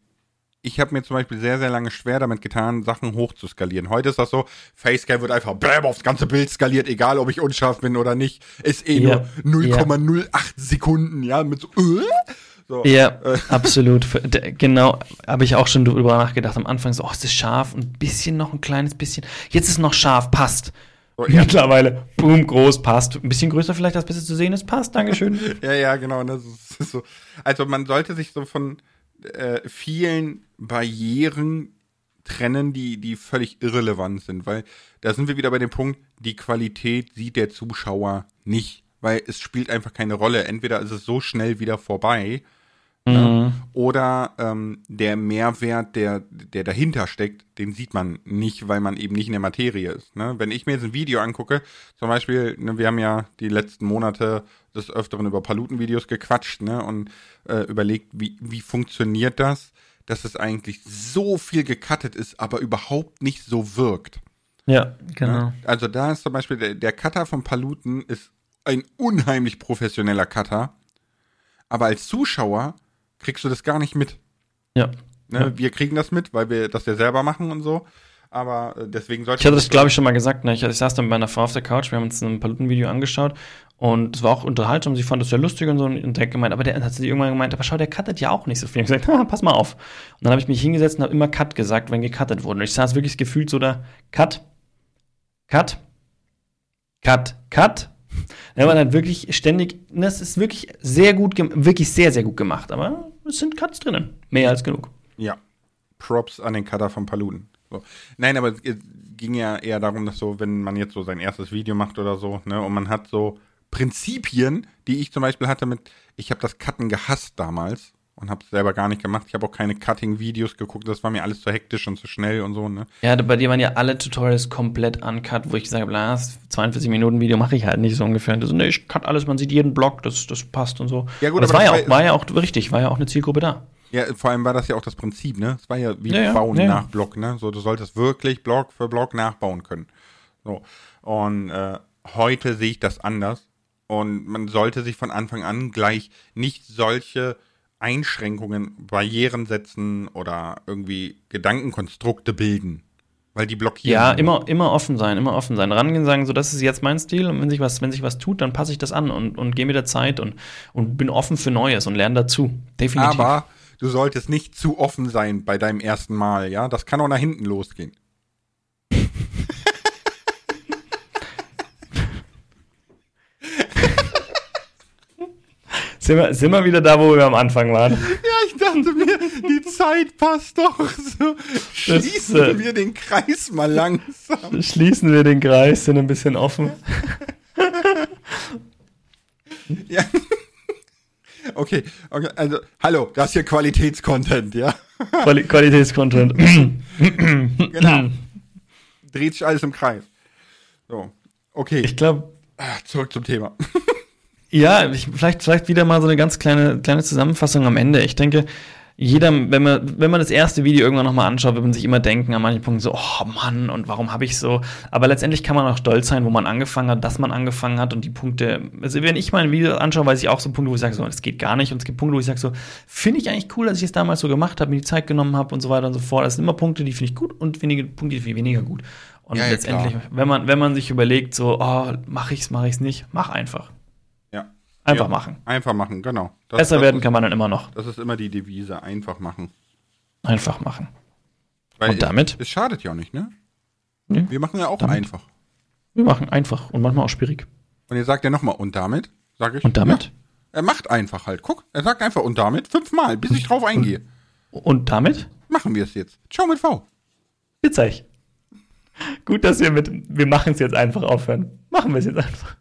ich habe mir zum Beispiel sehr, sehr lange schwer damit getan, Sachen hochzuskalieren. Heute ist das so, Facecam wird einfach bam, aufs ganze Bild skaliert, egal ob ich unscharf bin oder nicht. Ist eh Ja. nur Ja. 0,08 Sekunden, ja, mit so, äh? so. Ja, absolut. Für- d- Genau, habe ich auch schon drüber nachgedacht. Am Anfang so, oh, es ist scharf, ein bisschen noch ein kleines bisschen. Jetzt ist noch scharf, passt. So, ja. Mittlerweile, boom, groß, passt. Ein bisschen größer vielleicht, dass besser zu sehen ist, passt. Dankeschön. Ja, ja, genau. Ist so. Also man sollte sich so von äh, vielen Barrieren trennen, die, die völlig irrelevant sind, weil da sind wir wieder bei dem Punkt, die Qualität sieht der Zuschauer nicht, weil es spielt einfach keine Rolle. Entweder ist es so schnell wieder vorbei, Mhm. oder ähm, der Mehrwert, der, der dahinter steckt, den sieht man nicht, weil man eben nicht in der Materie ist. Ne? Wenn ich mir jetzt ein Video angucke, zum Beispiel, ne, wir haben ja die letzten Monate des Öfteren über Paluten-Videos gequatscht ne? und äh, überlegt, wie, wie funktioniert das, dass es eigentlich so viel gecuttet ist, aber überhaupt nicht so wirkt. Ja, genau. Ne? Also da ist zum Beispiel der, der Cutter von Paluten ist ein unheimlich professioneller Cutter, aber als Zuschauer kriegst du das gar nicht mit. Ja. Ne? Ja. Wir kriegen das mit, weil wir das ja selber machen und so. Aber äh, deswegen sollte Ich hatte das, glaube ich, schon mal gesagt. Ne? Ich, ich saß dann bei meiner Frau auf der Couch, wir haben uns ein Palutenvideo angeschaut und es war auch unterhaltsam. Sie fand es sehr lustig und so. Und der gemeint, aber der hat sie irgendwann gemeint, aber schau, der cuttet ja auch nicht so viel. Ich hab gesagt, ha, pass mal auf. Und dann habe ich mich hingesetzt und habe immer Cut gesagt, wenn gecuttet wurde. Und ich saß wirklich gefühlt so da, Cut, Cut, Cut, Cut. Ja, man hat wirklich ständig, das ist wirklich sehr gut, wirklich sehr, sehr gut gemacht. Aber es sind Cuts drinnen. Mehr als genug. Ja. Props an den Cutter von Paluten. So. Nein, aber es ging ja eher darum, dass so, wenn man jetzt so sein erstes Video macht oder so, ne, und man hat so Prinzipien, die ich zum Beispiel hatte mit, ich habe das Cutten gehasst damals und habe es selber gar nicht gemacht. Ich habe auch keine Cutting-Videos geguckt, das war mir alles zu hektisch und zu schnell und so, ne. Ja, bei dir waren ja alle Tutorials komplett uncut, wo ich gesagt habe, das 42 Minuten Video mache ich halt nicht so ungefähr. Und so, nee, ich cut alles, man sieht jeden Block, das, das passt und so. Ja, gut, und das aber war ja, das auch, war- ja auch richtig, war ja auch eine Zielgruppe da. Ja, vor allem war das ja auch das Prinzip, ne? Es war ja wie Ja, ja, Bauen ja, ja. nach Block, ne? So, du solltest wirklich Block für Block nachbauen können. So. Und äh, heute sehe ich das anders. Und man sollte sich von Anfang an gleich nicht solche Einschränkungen, Barrieren setzen oder irgendwie Gedankenkonstrukte bilden. Weil die blockieren. Ja, immer, immer offen sein, immer offen sein. Rangehen, sagen, so, das ist jetzt mein Stil und wenn sich was, wenn sich was tut, dann passe ich das an und, und gehe mit der Zeit und, und bin offen für Neues und lerne dazu. Definitiv. Aber du solltest nicht zu offen sein bei deinem ersten Mal, ja? Das kann auch nach hinten losgehen. Sind, wir, sind wir wieder da, wo wir am Anfang waren? Ja, ich dachte mir, die Zeit passt doch so. Schließen äh, wir den Kreis mal langsam. Schließen wir den Kreis, sind ein bisschen offen. Ja. Okay, okay, also, hallo, das ist hier Qualitätscontent, ja? Quali Qualitätscontent. Genau. Dreht sich alles im Kreis. So, okay, Ich glaube, Ah, zurück zum Thema. Ja, ich, vielleicht, vielleicht wieder mal so eine ganz kleine, kleine Zusammenfassung am Ende. Ich denke, jeder, wenn man, wenn man das erste Video irgendwann nochmal anschaut, wird man sich immer denken an manchen Punkten so, oh Mann, und warum habe ich so? Aber letztendlich kann man auch stolz sein, wo man angefangen hat, dass man angefangen hat und die Punkte, also wenn ich mein Video anschaue, weiß ich auch so Punkte, wo ich sage, so, das geht gar nicht. Und es gibt Punkte, wo ich sage, so, finde ich eigentlich cool, dass ich es damals so gemacht habe, mir die Zeit genommen habe und so weiter und so fort. Das sind immer Punkte, die finde ich gut und wenige Punkte, die finde ich weniger gut. Und Ja, ja, letztendlich, klar. wenn man, wenn man sich überlegt, so, oh, mache ich's, mache ich's nicht, mach einfach. Einfach ja. machen. Einfach machen, genau. Das, Besser das werden ist, kann man dann immer noch. Das ist immer die Devise, einfach machen. Einfach machen. Weil Und damit? Es, es schadet ja auch nicht, ne? Nee. Wir machen ja auch Damit. einfach. Wir machen einfach und manchmal auch schwierig. Und ihr sagt ja nochmal, und damit? Sag ich. Und damit? Ja, er macht einfach halt. Guck, er sagt einfach, und damit fünfmal, bis ich drauf eingehe. Und damit? Machen wir es jetzt. Ciao mit V. Bitte ich. Gut, dass wir mit, wir machen es jetzt einfach aufhören. Machen wir es jetzt einfach.